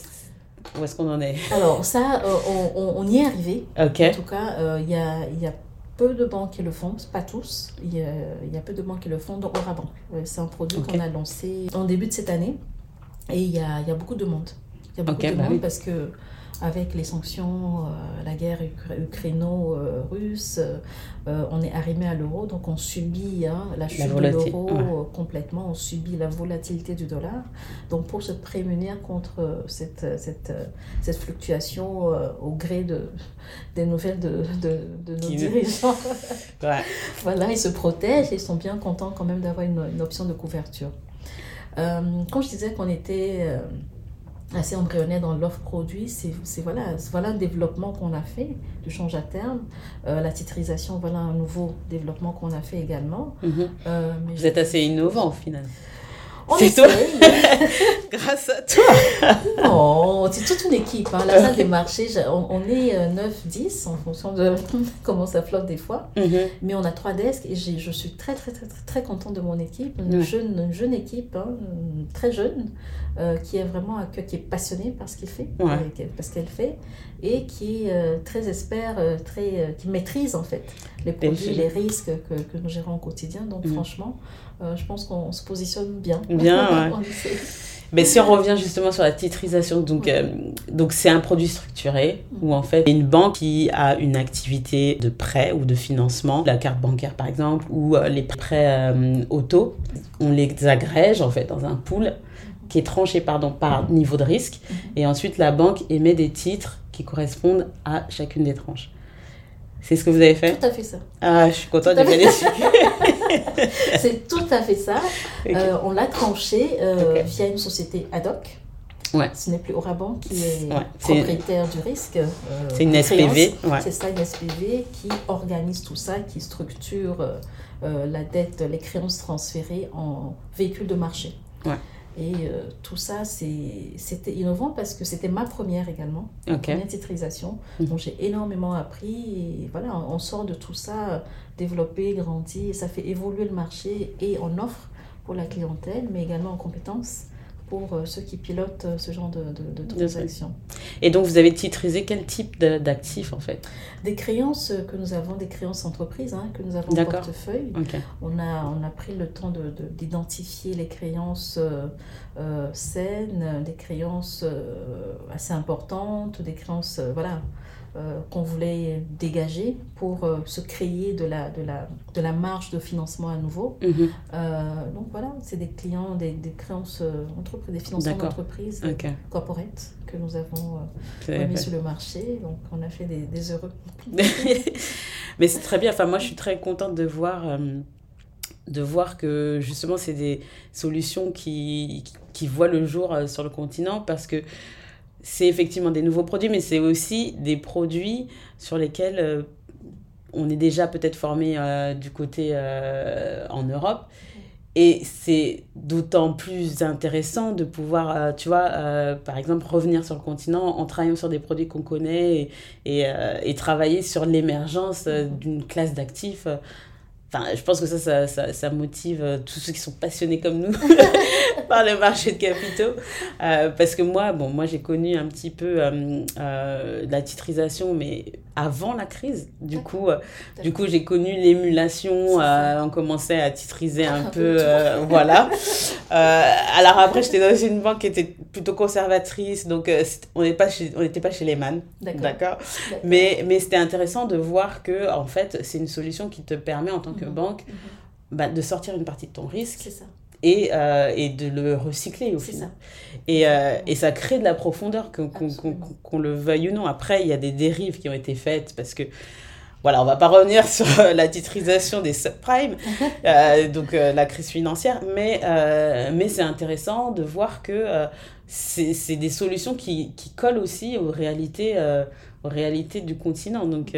où est-ce qu'on en est? Alors, ça, euh, on, on- y est arrivé. En tout cas, euh, il y, a, y a peu de banques qui le font, pas tous. Il y a, il y a peu de banques qui le font, dont Orabank. Euh, C'est un produit qu'on a lancé en début de cette année et il y a, y a beaucoup de monde. Il y a beaucoup de bah monde oui. parce que avec les sanctions, euh, la guerre ukra- ukraino-russe, euh, euh, on est arrimé à l'euro, donc on subit hein, la chute de l'euro ouais. complètement, on subit la volatilité du dollar. Donc pour se prémunir contre cette, cette, cette fluctuation euh, au gré de, des nouvelles de, de, de nos Qui- dirigeants, Ouais. voilà, ils se protègent et ils sont bien contents quand même d'avoir une, une option de couverture. Quand je disais qu'on était assez embryonnaire dans l'offre produit, c'est voilà, voilà un développement qu'on a fait, du change à terme. Euh, la titrisation, voilà un nouveau développement qu'on a fait également. Mhm. Euh, mais Vous êtes assez innovant au On toi. Grâce à toi. Non, c'est toute une équipe. hein. La salle des marchés, on, on est 9-10 en fonction de comment ça flotte des fois. Mhm. Mais on a trois desks et je suis très, très, très, très, très contente de mon équipe. Une, Ouais. jeune, une jeune équipe, hein, très jeune, euh, qui est vraiment qui est passionnée par ce qu'il fait, Ouais. euh, parce qu'elle fait, et qui est euh, très expert, euh, très, euh, qui maîtrise en fait les produits, les risques que, que nous gérons au quotidien. Donc Mhm. franchement, euh, je pense qu'on se positionne bien. Bien, ouais. Mais si on revient justement sur la titrisation, donc euh, donc c'est un produit structuré où en fait une banque qui a une activité de prêt ou de financement, la carte bancaire par exemple, ou euh, les prêts euh, auto, on les agrège en fait dans un pool qui est tranché pardon, par niveau de risque et ensuite la banque émet des titres qui correspondent à chacune des tranches. C'est ce que vous avez fait Tout à fait ça. Ah, je suis contente de bien. C'est tout à fait ça. Euh, on l'a tranché euh, via une société ad hoc. Ouais. Ce n'est plus Oraban qui est Ouais, propriétaire du risque. euh, C'est une SPV. Ouais. C'est ça, une SPV qui organise tout ça, qui structure la dette, les créances transférées en véhicules de marché. Et euh, tout ça, c'est- c'était innovant parce que c'était ma première également, Ok. première titrisation. Mhm. Donc j'ai énormément appris et voilà, on on sort de tout ça, euh, développé, grandi, et ça fait évoluer le marché et en offre pour la clientèle, mais également en compétences pour euh, ceux qui pilotent euh, ce genre de, de, de transactions. Et donc vous avez titrisé quel type d'actifs en fait? Des créances que nous avons, des créances entreprises hein, que nous avons en portefeuille. On a, on a pris le temps d'identifier de, d'identifier les créances euh, saines, des créances euh, assez importantes, des créances euh, voilà, qu'on voulait dégager pour euh, se créer de la, de, la, de la marge de financement à nouveau. Mhm. Euh, donc voilà, c'est des clients, des, des créances euh, entreprises, des financements d'entreprises euh, Ok. corporate que nous avons euh, remis fait. sur le marché. Donc on a fait des, des heureux. Mais c'est très bien. Enfin, moi, je suis très contente de voir, euh, de voir que justement, c'est des solutions qui, qui voient le jour euh, sur le continent parce que c'est effectivement des nouveaux produits, mais c'est aussi des produits sur lesquels euh, on est déjà peut-être formé euh, du côté euh, en Europe. Et c'est d'autant plus intéressant de pouvoir, tu vois, par exemple, revenir sur le continent en travaillant sur des produits qu'on connaît et, et, travailler sur l'émergence d'une classe d'actifs. Enfin, je pense que ça, ça, ça, ça motive euh, tous ceux qui sont passionnés comme nous par le marché de capitaux. Euh, parce que moi, bon, moi j'ai connu un petit peu euh, euh, la titrisation, mais avant la crise. Du coup, euh, du coup j'ai connu l'émulation. Euh, on commençait à titriser un peu. euh, voilà. Alors après, j'étais dans une banque qui était plutôt conservatrice, donc on n'était pas, chez- on pas chez les man. D'accord. D'accord. D'accord. Mais, mais c'était intéressant de voir que, en fait, c'est une solution qui te permet, en tant que Mhm. banque, Mhm. bah, de sortir une partie de ton risque C'est ça. Et, euh, et de le recycler au C'est final. ça. Et, euh, et ça crée de la profondeur, qu'on le veuille ou non. Après, il y a des dérives qui ont été faites parce que, voilà, on va pas revenir sur euh, la titrisation des subprimes, euh, donc euh, la crise financière, mais, euh, mais c'est intéressant de voir que c'est c'est des solutions qui, qui collent aussi aux réalités, aux réalités du continent. Donc,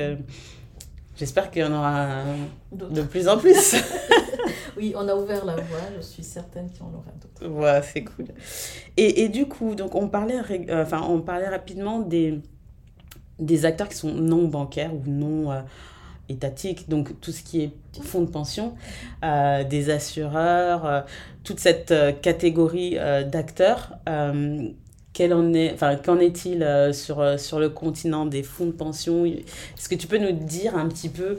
j'espère qu'il y en aura de plus en plus. Oui, on a ouvert la voie, je suis certaine qu'il y en aura d'autres. Ouais, c'est cool. Et, et du coup, donc on parlait, euh, enfin, on parlait rapidement des, des acteurs qui sont non bancaires ou non euh, étatiques, donc tout ce qui est fonds de pension, euh, des assureurs, toute cette catégorie d'acteurs. Quel en est, enfin, qu'en est-il euh, sur, euh, sur le continent des fonds de pension? Est-ce que tu peux nous dire un petit peu,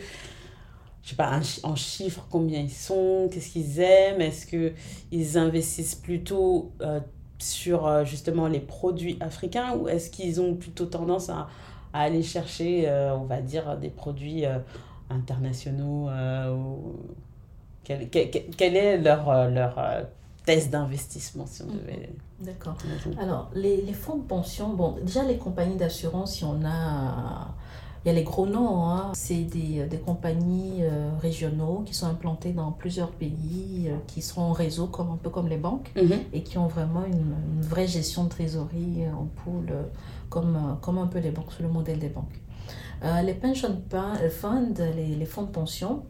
je sais pas, un en chiffres, combien ils sont, qu'est-ce qu'ils aiment? Est-ce qu'ils investissent plutôt euh, sur justement les produits africains ou est-ce qu'ils ont plutôt tendance à, à aller chercher, on va dire, des produits internationaux quel, quel, quel, est leur, leur thèse d'investissement si on mm. devait... D'accord. Alors, les, les, fonds de pension, bon, déjà les compagnies d'assurance, il y en a il y a les gros noms, hein. c'est des, des, compagnies euh, régionaux qui sont implantées dans plusieurs pays, euh, qui sont en réseau comme, un peu comme les banques mhm. et qui ont vraiment une, une, vraie gestion de trésorerie en pool, euh, comme, comme un peu les banques, sur le modèle des banques. Euh, les pension funds, les, les fonds de pension,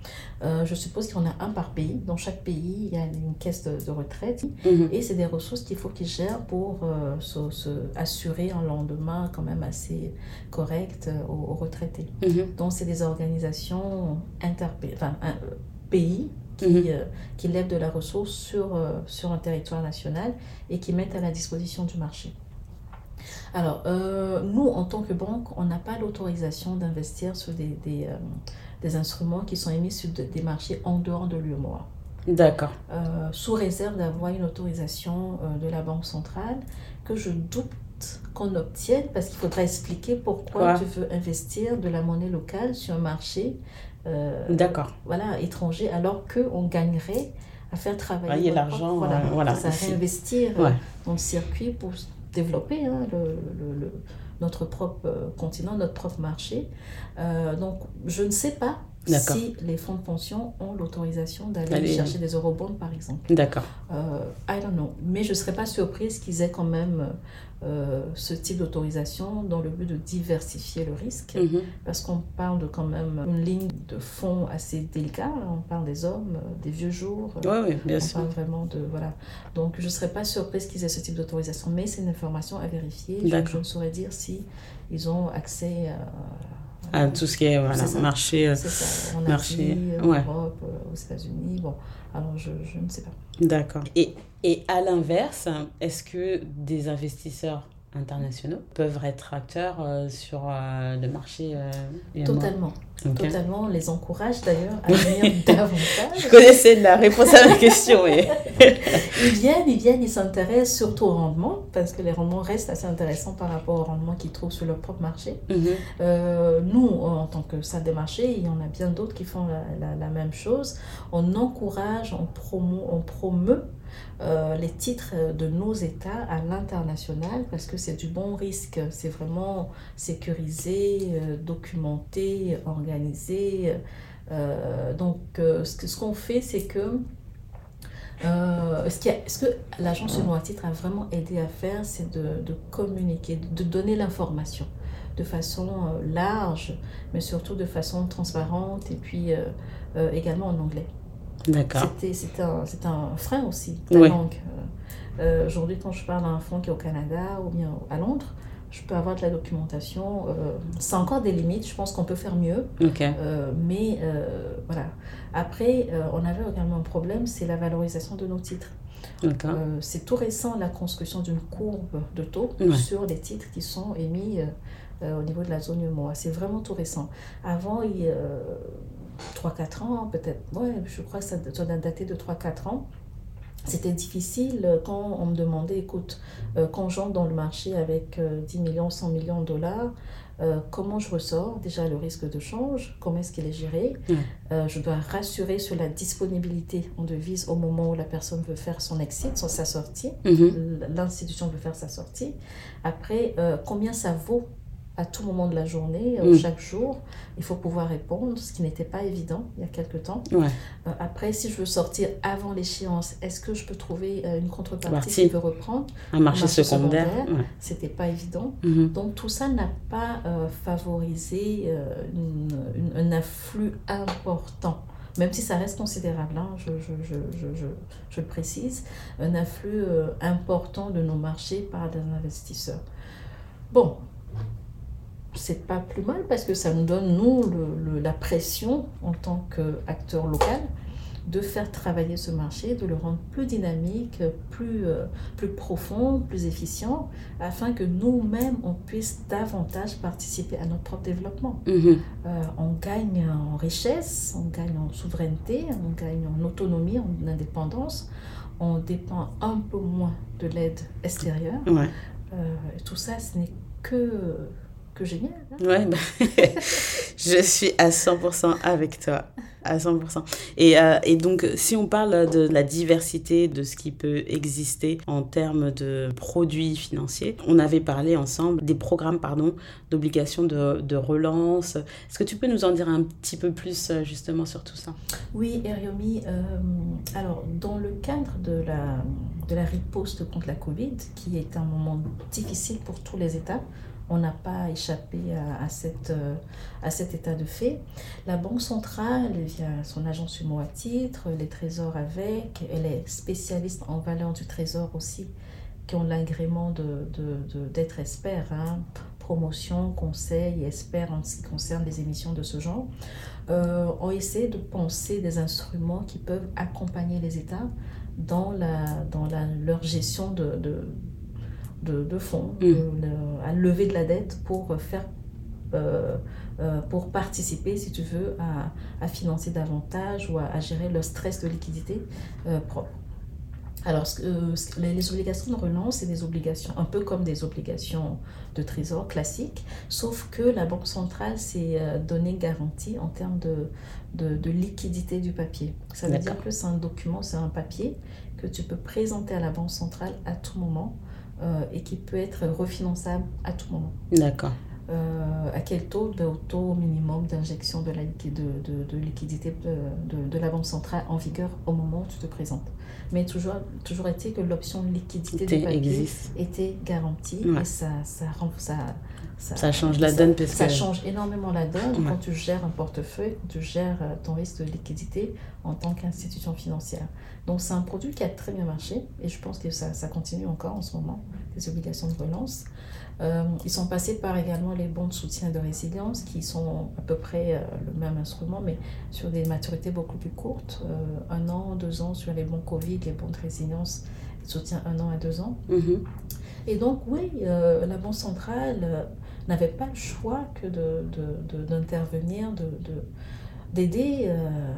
euh, je suppose qu'il y en a un par pays. Dans chaque pays, il y a une caisse de, retraite mhm. et c'est des ressources qu'il faut qu'ils gèrent pour euh, se, assurer un lendemain quand même assez correct aux, retraités. Mhm. Donc, c'est des organisations interpays, enfin, un, pays qui, mhm. qui lèvent de la ressource sur, sur un territoire national et qui mettent à la disposition du marché. Alors, euh, nous, en tant que banque, on n'a pas l'autorisation d'investir sur des, des, euh, des, instruments qui sont émis sur des marchés en dehors de l'UMOA. D'accord. Euh, sous réserve d'avoir une autorisation de la Banque centrale que je doute qu'on obtienne parce qu'il faudra expliquer pourquoi tu veux investir de la monnaie locale sur un marché D'accord. voilà, étranger alors qu'on gagnerait à faire travailler l'argent, voilà, voilà, à réinvestir dans le circuit pour développer hein, le, le, notre propre euh, continent, notre propre marché. Euh, donc, je ne sais pas si les fonds de pension ont l'autorisation d'aller chercher des eurobonds, par exemple. D'accord. Euh, I don't know. Mais je ne serais pas surprise qu'ils aient quand même euh, ce type d'autorisation dans le but de diversifier le risque, mhm. parce qu'on parle de quand même une ligne de fond assez délicate. On parle des hommes, euh, des vieux jours. Oui, oui, bien on sûr. parle vraiment de voilà. Donc je ne serais pas surprise qu'ils aient ce type d'autorisation, mais c'est une information à vérifier. Je, je, ne saurais dire si ils ont accès à, à tout ce qui est voilà, marché, euh, ça. En marché, en Europe, aux États-Unis. Bon, alors je, je ne sais pas. D'accord. Et et à l'inverse, est-ce que des investisseurs internationaux peuvent être acteurs euh, sur euh, le marché euh, Totalement. Totalement. On les encourage d'ailleurs à venir davantage. Je connaissais la réponse à la question. Mais... ils viennent, ils viennent, ils s'intéressent surtout au rendement parce que les rendements restent assez intéressants par rapport au rendement qu'ils trouvent sur leur propre marché. Mhm. nous, en tant que salle des marchés, il y en a bien d'autres qui font la, la, la, même chose. On encourage, on, promo, on promeut euh, les titres de nos États à l'international parce que c'est du bon risque. C'est vraiment sécurisé, euh, documenté, organisé. Euh, donc, ce qu'on fait, c'est que ce, qui ce, que l'agence de à titre a vraiment aidé à faire, c'est de, de, communiquer, de donner l'information de façon large, mais surtout de façon transparente et puis également en anglais. C'était un, un frein aussi, la langue. Euh, euh, Aujourd'hui, quand je parle à un fonds qui est au Canada ou bien à Londres, je peux avoir de la documentation. Euh, c'est encore des limites, je pense qu'on peut faire mieux. Euh, mais euh, voilà. Après, on avait également un problème, c'est la valorisation de nos titres. c'est tout récent la construction d'une courbe de taux sur les titres qui sont émis au niveau de la zone UMOA. C'est vraiment tout récent. Avant, il 3-4 ans, peut-être, ouais, je crois que ça doit dater de 3-4 ans. C'était difficile quand on me demandait, écoute, euh, quand j'entre dans le marché avec 10 euh, millions, 100 millions de dollars, euh, comment je ressors? Déjà le risque de change, comment est-ce qu'il est géré? Je dois rassurer sur la disponibilité en devise au moment où la personne veut faire son exit, sa sortie. Mm-hmm. L'institution veut faire sa sortie. Après, combien ça vaut à tout moment de la journée, euh, mm. chaque jour. Il faut pouvoir répondre, ce qui n'était pas évident il y a quelque temps. Ouais. Euh, après, si je veux sortir avant l'échéance, est-ce que je peux trouver euh, une contrepartie qui veut reprendre? Un marché, secondaire. C'était pas évident. Mm-hmm. Donc tout ça n'a pas favorisé une, un afflux important même si ça reste considérable, hein, je, je, je, je, je, le précise, un afflux important de nos marchés par des investisseurs. Bon, c'est pas plus mal parce que ça nous donne, nous, le, la pression en tant qu'acteur local de faire travailler ce marché, de le rendre plus dynamique, plus, euh, plus profond, plus efficient, afin que nous-mêmes, on puisse davantage participer à notre propre développement. Mhm. Euh, on gagne en richesse, on gagne en souveraineté, on gagne en autonomie, en indépendance, on dépend un peu moins de l'aide extérieure. Ouais. Euh, tout ça, ce n'est que, que génial. hein. Ouais, bah, je suis à 100% avec toi. À 100%. Et, euh, et donc, si on parle de la diversité de ce qui peut exister en termes de produits financiers, on avait parlé ensemble des programmes pardon, d'obligation de, de relance. Est-ce que tu peux nous en dire un petit peu plus euh, justement sur tout ça? Oui, Eriomi, euh, alors dans le cadre de la, de la riposte contre la Covid, qui est un moment difficile pour tous les États, on n'a pas échappé à, cette, euh, à cet état de fait. La Banque centrale, via son agence Humo à titre, les trésors avec, elle est spécialiste en valeur du trésor aussi, qui ont l'agrément de, de- de- d'être experts, hein, promotion, conseil et experts en ce qui concerne les émissions de ce genre euh, ont essayé de penser des instruments qui peuvent accompagner les États dans, la, dans la, leur gestion de, de, de, de fonds, Mm. à lever de la dette pour faire euh, euh, pour participer, si tu veux, à, à financer davantage ou à, à gérer le stress de liquidité euh, propre. Alors, les, les obligations de relance, c'est des obligations un peu comme des obligations de trésor classiques, sauf que la Banque centrale s'est euh, donné garantie en termes de, de, de liquidité du papier. Ça veut dire que c'est un document, c'est un papier que tu peux présenter à la Banque centrale à tout moment et qui peut être refinançable à tout moment. D'accord. Euh, à quel taux Ben, Au taux minimum d'injection de, la de, de, de liquidité de, de, de la Banque centrale en vigueur au moment où tu te présentes. Mais toujours, toujours est-il que l'option liquidité du papier existe. était garantie Ouais. et ça, ça, rend- ça, Ça change la ça- donne parce ça que- change énormément la donne Ouais. quand tu gères un portefeuille, quand tu gères euh, ton risque de liquidité en tant qu'institution financière. Donc c'est un produit qui a très bien marché et je pense que ça, ça continue encore en ce moment, les obligations de relance. Euh, ils sont passés par également les bons de soutien et de résilience qui sont à peu près euh, le même instrument mais sur des maturités beaucoup plus courtes, euh, un an, deux ans sur les bons Covid, les bons de résilience, soutien un an à deux ans. Mhm. Et donc, oui, la Banque centrale n'avait pas le choix que de, de- de- d'intervenir, de, de- d'aider euh,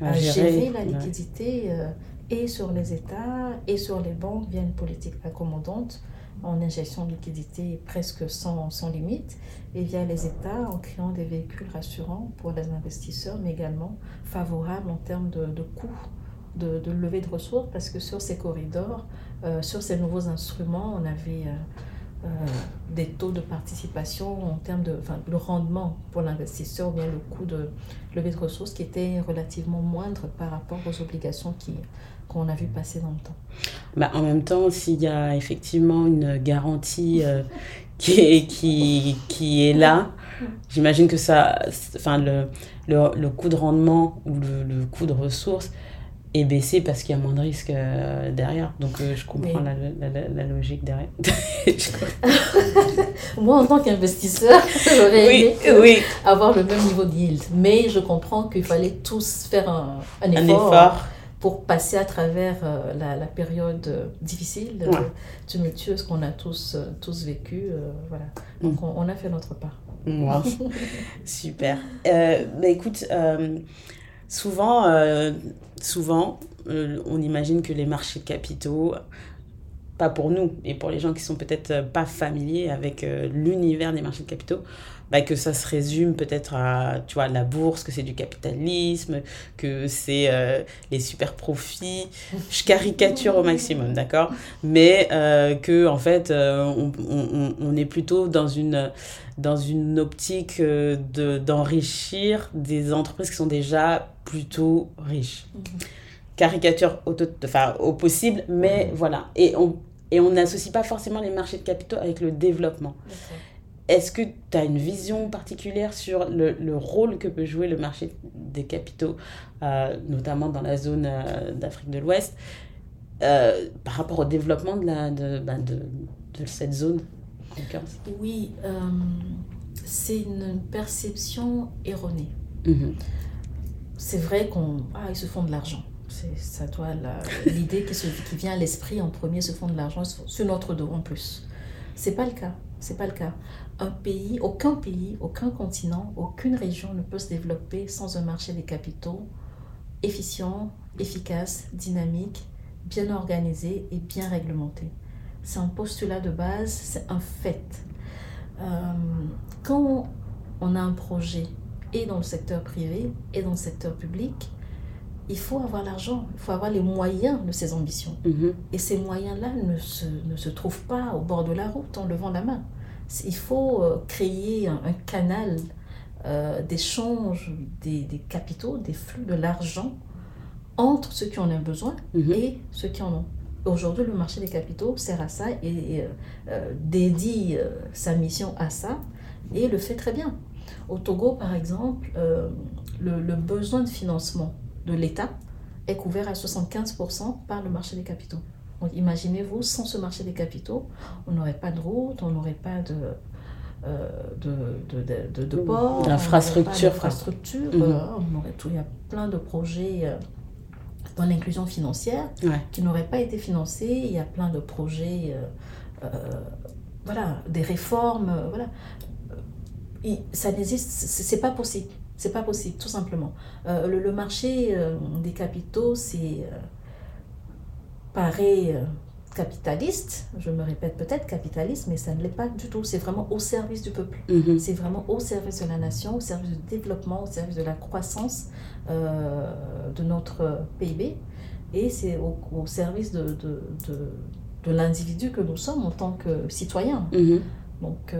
à, À à gérer, gérer, la liquidité euh, et sur les États et sur les banques via une politique accommodante en injection de liquidité presque sans, sans limite et via les États en créant des véhicules rassurants pour les investisseurs, mais également favorables en termes de, de coûts de, de levée de ressources parce que sur ces corridors, euh, sur ces nouveaux instruments, on avait euh, euh, des taux de participation en termes de enfin, le rendement pour l'investisseur ou bien le coût de levée de ressources qui était relativement moindre par rapport aux obligations qui, qu'on a vu passer dans le temps. Bah, en même temps, s'il y a effectivement une garantie euh, qui, est, qui, qui est là, j'imagine que ça, enfin, le, le, le coût de rendement ou le, le coût de ressources est baissé parce qu'il y a moins de risques euh, derrière. Donc, euh, je comprends la, la, la, la logique derrière. Moi, en tant qu'investisseur, j'aurais oui, aimé oui, avoir le même niveau de yield. Mais je comprends qu'il fallait tous faire un, un un effort, pour passer à travers euh, la, période difficile, Ouais. tumultueuse qu'on a tous, tous vécu. euh, voilà. Donc, Mm. on, on a fait notre part. Wow. Super. Bah écoute, souvent, euh, souvent euh, on imagine que les marchés capitaux, pas pour nous, et pour les gens qui sont peut-être euh, pas familiers avec euh, l'univers des marchés de capitaux, bah, que ça se résume peut-être à tu vois, la bourse, que c'est du capitalisme, que c'est euh, les super profits. Je caricature au maximum, d'accord? Mais euh, que, en fait, on, on- on est plutôt dans une, dans une optique de, d'enrichir des entreprises qui sont déjà plutôt riches. Caricature au, tot- enfin, au possible, mais voilà. Et on et on n'associe pas forcément les marchés de capitaux avec le développement. Est-ce que tu as une vision particulière sur le, le rôle que peut jouer le marché des capitaux, euh, notamment dans la zone euh, d'Afrique de l'Ouest, euh, par rapport au développement de, la, de, bah, de, de cette zone Oui, c'est une perception erronée. Mhm. c'est vrai qu'on ah, ils se font de l'argent. C'est ça doit l'idée qui, qui vient à l'esprit en premier se font de l'argent sur notre dos en plus. C'est pas le cas. C'est pas le cas. Un pays, aucun pays, aucun continent, aucune région ne peut se développer sans un marché des capitaux efficient, efficace, dynamique, bien organisé et bien réglementé. C'est un postulat de base, c'est un fait. Euh, quand on a un projet et dans le secteur privé et dans le secteur public, il faut avoir l'argent, il faut avoir les moyens de ses ambitions. Mhm. Et ces moyens-là ne se, ne se trouvent pas au bord de la route en levant la main. Il faut euh, créer un, canal euh, d'échange des, des, capitaux, des flux de l'argent entre ceux qui en ont besoin Mhm. et ceux qui en ont. Aujourd'hui, le marché des capitaux sert à ça et, euh, euh, dédie euh, sa mission à ça et le fait très bien. Au Togo, par exemple, le, le besoin de financement de l'État est couvert à 75% par le marché des capitaux. Donc imaginez-vous, sans ce marché des capitaux, on n'aurait pas de route, on n'aurait pas de, euh, de, de, de, de, de port, D'infrastructure, Mhm. euh, on aurait tout, il y a plein de projets euh, dans l'inclusion financière Ouais. qui n'auraient pas été financés. Il y a plein de projets, voilà, des réformes, voilà. Et ça n'existe, c'est pas possible. C'est pas possible, tout simplement. Euh, le, le marché euh, des capitaux, c'est euh, paraît capitaliste. Je me répète peut-être capitaliste, mais ça ne l'est pas du tout. C'est vraiment au service du peuple. Mhm. C'est vraiment au service de la nation, au service du développement, au service de la croissance de notre PIB. Et c'est au, au service de, de, de, de l'individu que nous sommes en tant que citoyens. Mhm. Donc,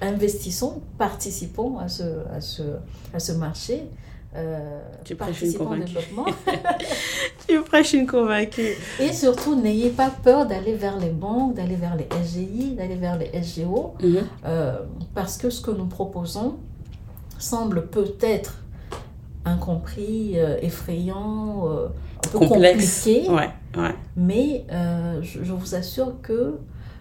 investissons, participons à ce, à ce, à ce marché. Euh, Tu prêches une convaincue. développement Tu prêches une convaincue. et surtout n'ayez pas peur d'aller vers les banques, d'aller vers les SGI, d'aller vers les SGO Mhm. Euh, parce que ce que nous proposons semble peut-être incompris, euh, effrayant, un peu Complexe. compliqué, Ouais, ouais. mais je, je vous assure que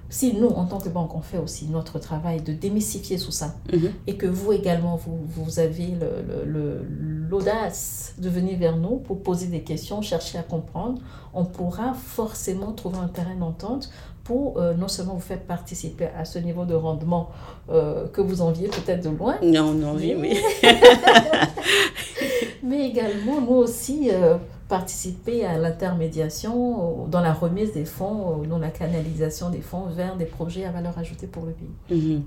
si nous, en tant que banque, on fait aussi notre travail de démystifier tout ça, Mhm. et que vous également, vous, vous avez le- le- le- l'audace de venir vers nous pour poser des questions, chercher à comprendre, on pourra forcément trouver un terrain d'entente pour euh, non seulement vous faire participer à ce niveau de rendement euh, que vous enviez peut-être de loin, Non, oui, Mais- oui. mais également nous aussi euh, participer à l'intermédiation, euh, dans la remise des fonds, euh, dans la canalisation des fonds vers des projets à valeur ajoutée pour le pays. Mhm.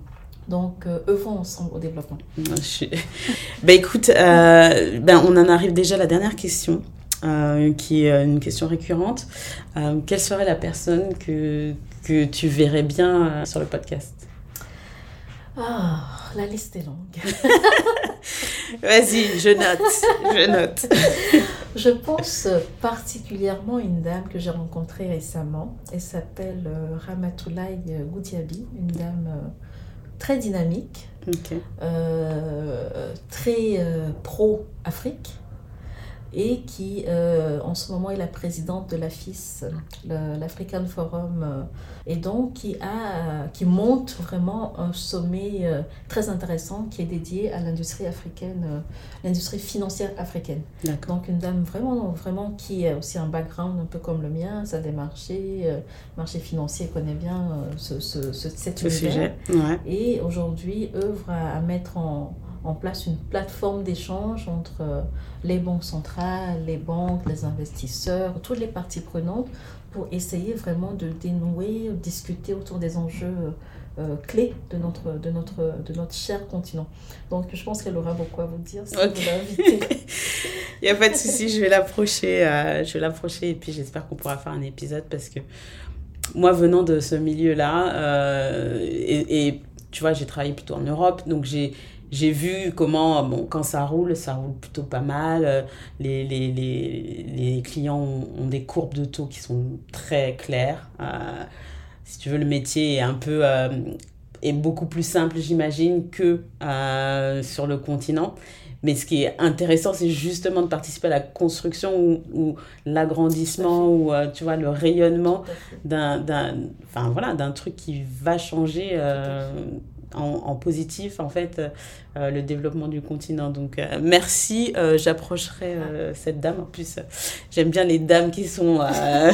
Donc, euh, œuvrons ensemble au développement. Non, je suis- Ben écoute, euh, ben on en arrive déjà à la dernière question, euh, qui est une question récurrente. Euh, quelle serait la personne que, que tu verrais bien euh, sur le podcast? Ah, la liste est longue. Vas-y, je note, je note. Je pense particulièrement à une dame que j'ai rencontrée récemment. Elle s'appelle euh, Ramatoulaye Goudiaby, une dame euh, très dynamique, euh, très euh, pro-Afrique et qui euh, en ce moment est la présidente de l'AFIS, l'African Forum, euh, et donc qui, a, qui monte vraiment un sommet euh, très intéressant qui est dédié à l'industrie africaine, l'industrie financière africaine. Donc une dame vraiment, vraiment qui a aussi un background un peu comme le mien, ça des marchés, marché financier, connaît bien ce, ce, ce- cet univers. sujet. Ouais. Et aujourd'hui œuvre à, à mettre en, en place une plateforme d'échange entre euh, les banques centrales, les banques, les investisseurs, toutes les parties prenantes pour essayer vraiment de dénouer, de discuter autour des enjeux euh, clés de notre, de, notre, de notre cher continent. Donc je pense qu'elle aura beaucoup à vous dire si Ok. vous. Il n'y a pas de souci, je vais l'approcher. euh, je vais l'approcher et puis j'espère qu'on pourra faire un épisode parce que moi, venant de ce milieu-là, euh, et, et tu vois, j'ai travaillé plutôt en Europe, donc j'ai. J'ai vu comment, bon, quand ça roule, ça roule plutôt pas mal. euh, Les, les, les, les clients ont, ont des courbes de taux qui sont très claires. Euh, si tu veux, le métier est un peu, euh, est beaucoup plus simple, j'imagine, que euh, sur le continent. Mais ce qui est intéressant, c'est justement de participer à la construction ou, ou l'agrandissement ou, tu vois, le rayonnement d'un, d'un, enfin, voilà, d'un truc qui va changer euh, en, positif, en fait, le développement du continent. Donc, merci. J'approcherai cette dame. En plus, j'aime bien les dames qui sont,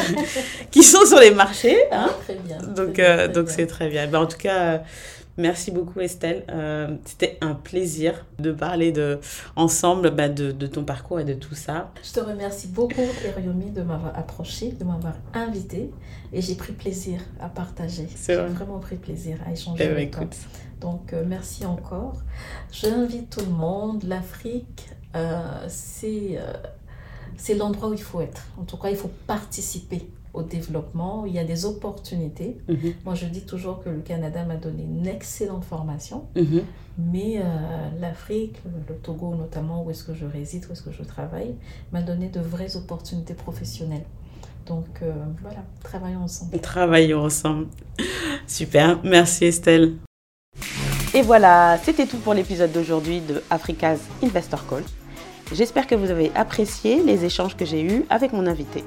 qui sont sur les marchés. Hein. Très bien. Donc, donc c'est très bien. Ben, en tout cas, Merci beaucoup Estelle. Euh, c'était un plaisir de parler de, ensemble bah, de, de, ton parcours et de tout ça. Je te remercie beaucoup Eriomi de m'avoir approché, de m'avoir invité et j'ai pris plaisir à partager. J'ai vraiment pris plaisir à échanger eh ben, avec toi. Donc euh, merci encore. J'invite tout le monde. L'Afrique, euh, c'est c'est l'endroit où il faut être. En tout cas, il faut participer au développement, il y a des opportunités. Mhm. Moi, je dis toujours que le Canada m'a donné une excellente formation, mhm. mais euh, l'Afrique, le Togo notamment, où est-ce que je réside, où est-ce que je travaille, m'a donné de vraies opportunités professionnelles. Donc euh, voilà, travaillons ensemble. Travaillons ensemble. Super, merci Estelle. Et voilà, c'était tout pour l'épisode d'aujourd'hui de Africa's Investor Call. J'espère que vous avez apprécié les échanges que j'ai eus avec mon invité.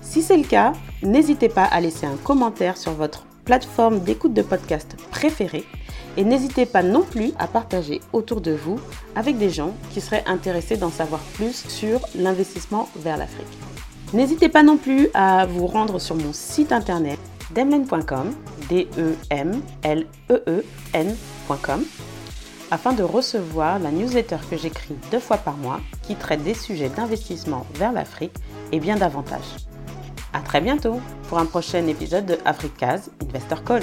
Si c'est le cas, n'hésitez pas à laisser un commentaire sur votre plateforme d'écoute de podcast préférée et n'hésitez pas non plus à partager autour de vous avec des gens qui seraient intéressés d'en savoir plus sur l'investissement vers l'Afrique. N'hésitez pas non plus à vous rendre sur mon site internet demlen.com, d e m l e e n.com afin de recevoir la newsletter que j'écris deux fois par mois qui traite des sujets d'investissement vers l'Afrique et bien davantage. À très bientôt pour un prochain épisode de Africa's Investor Call.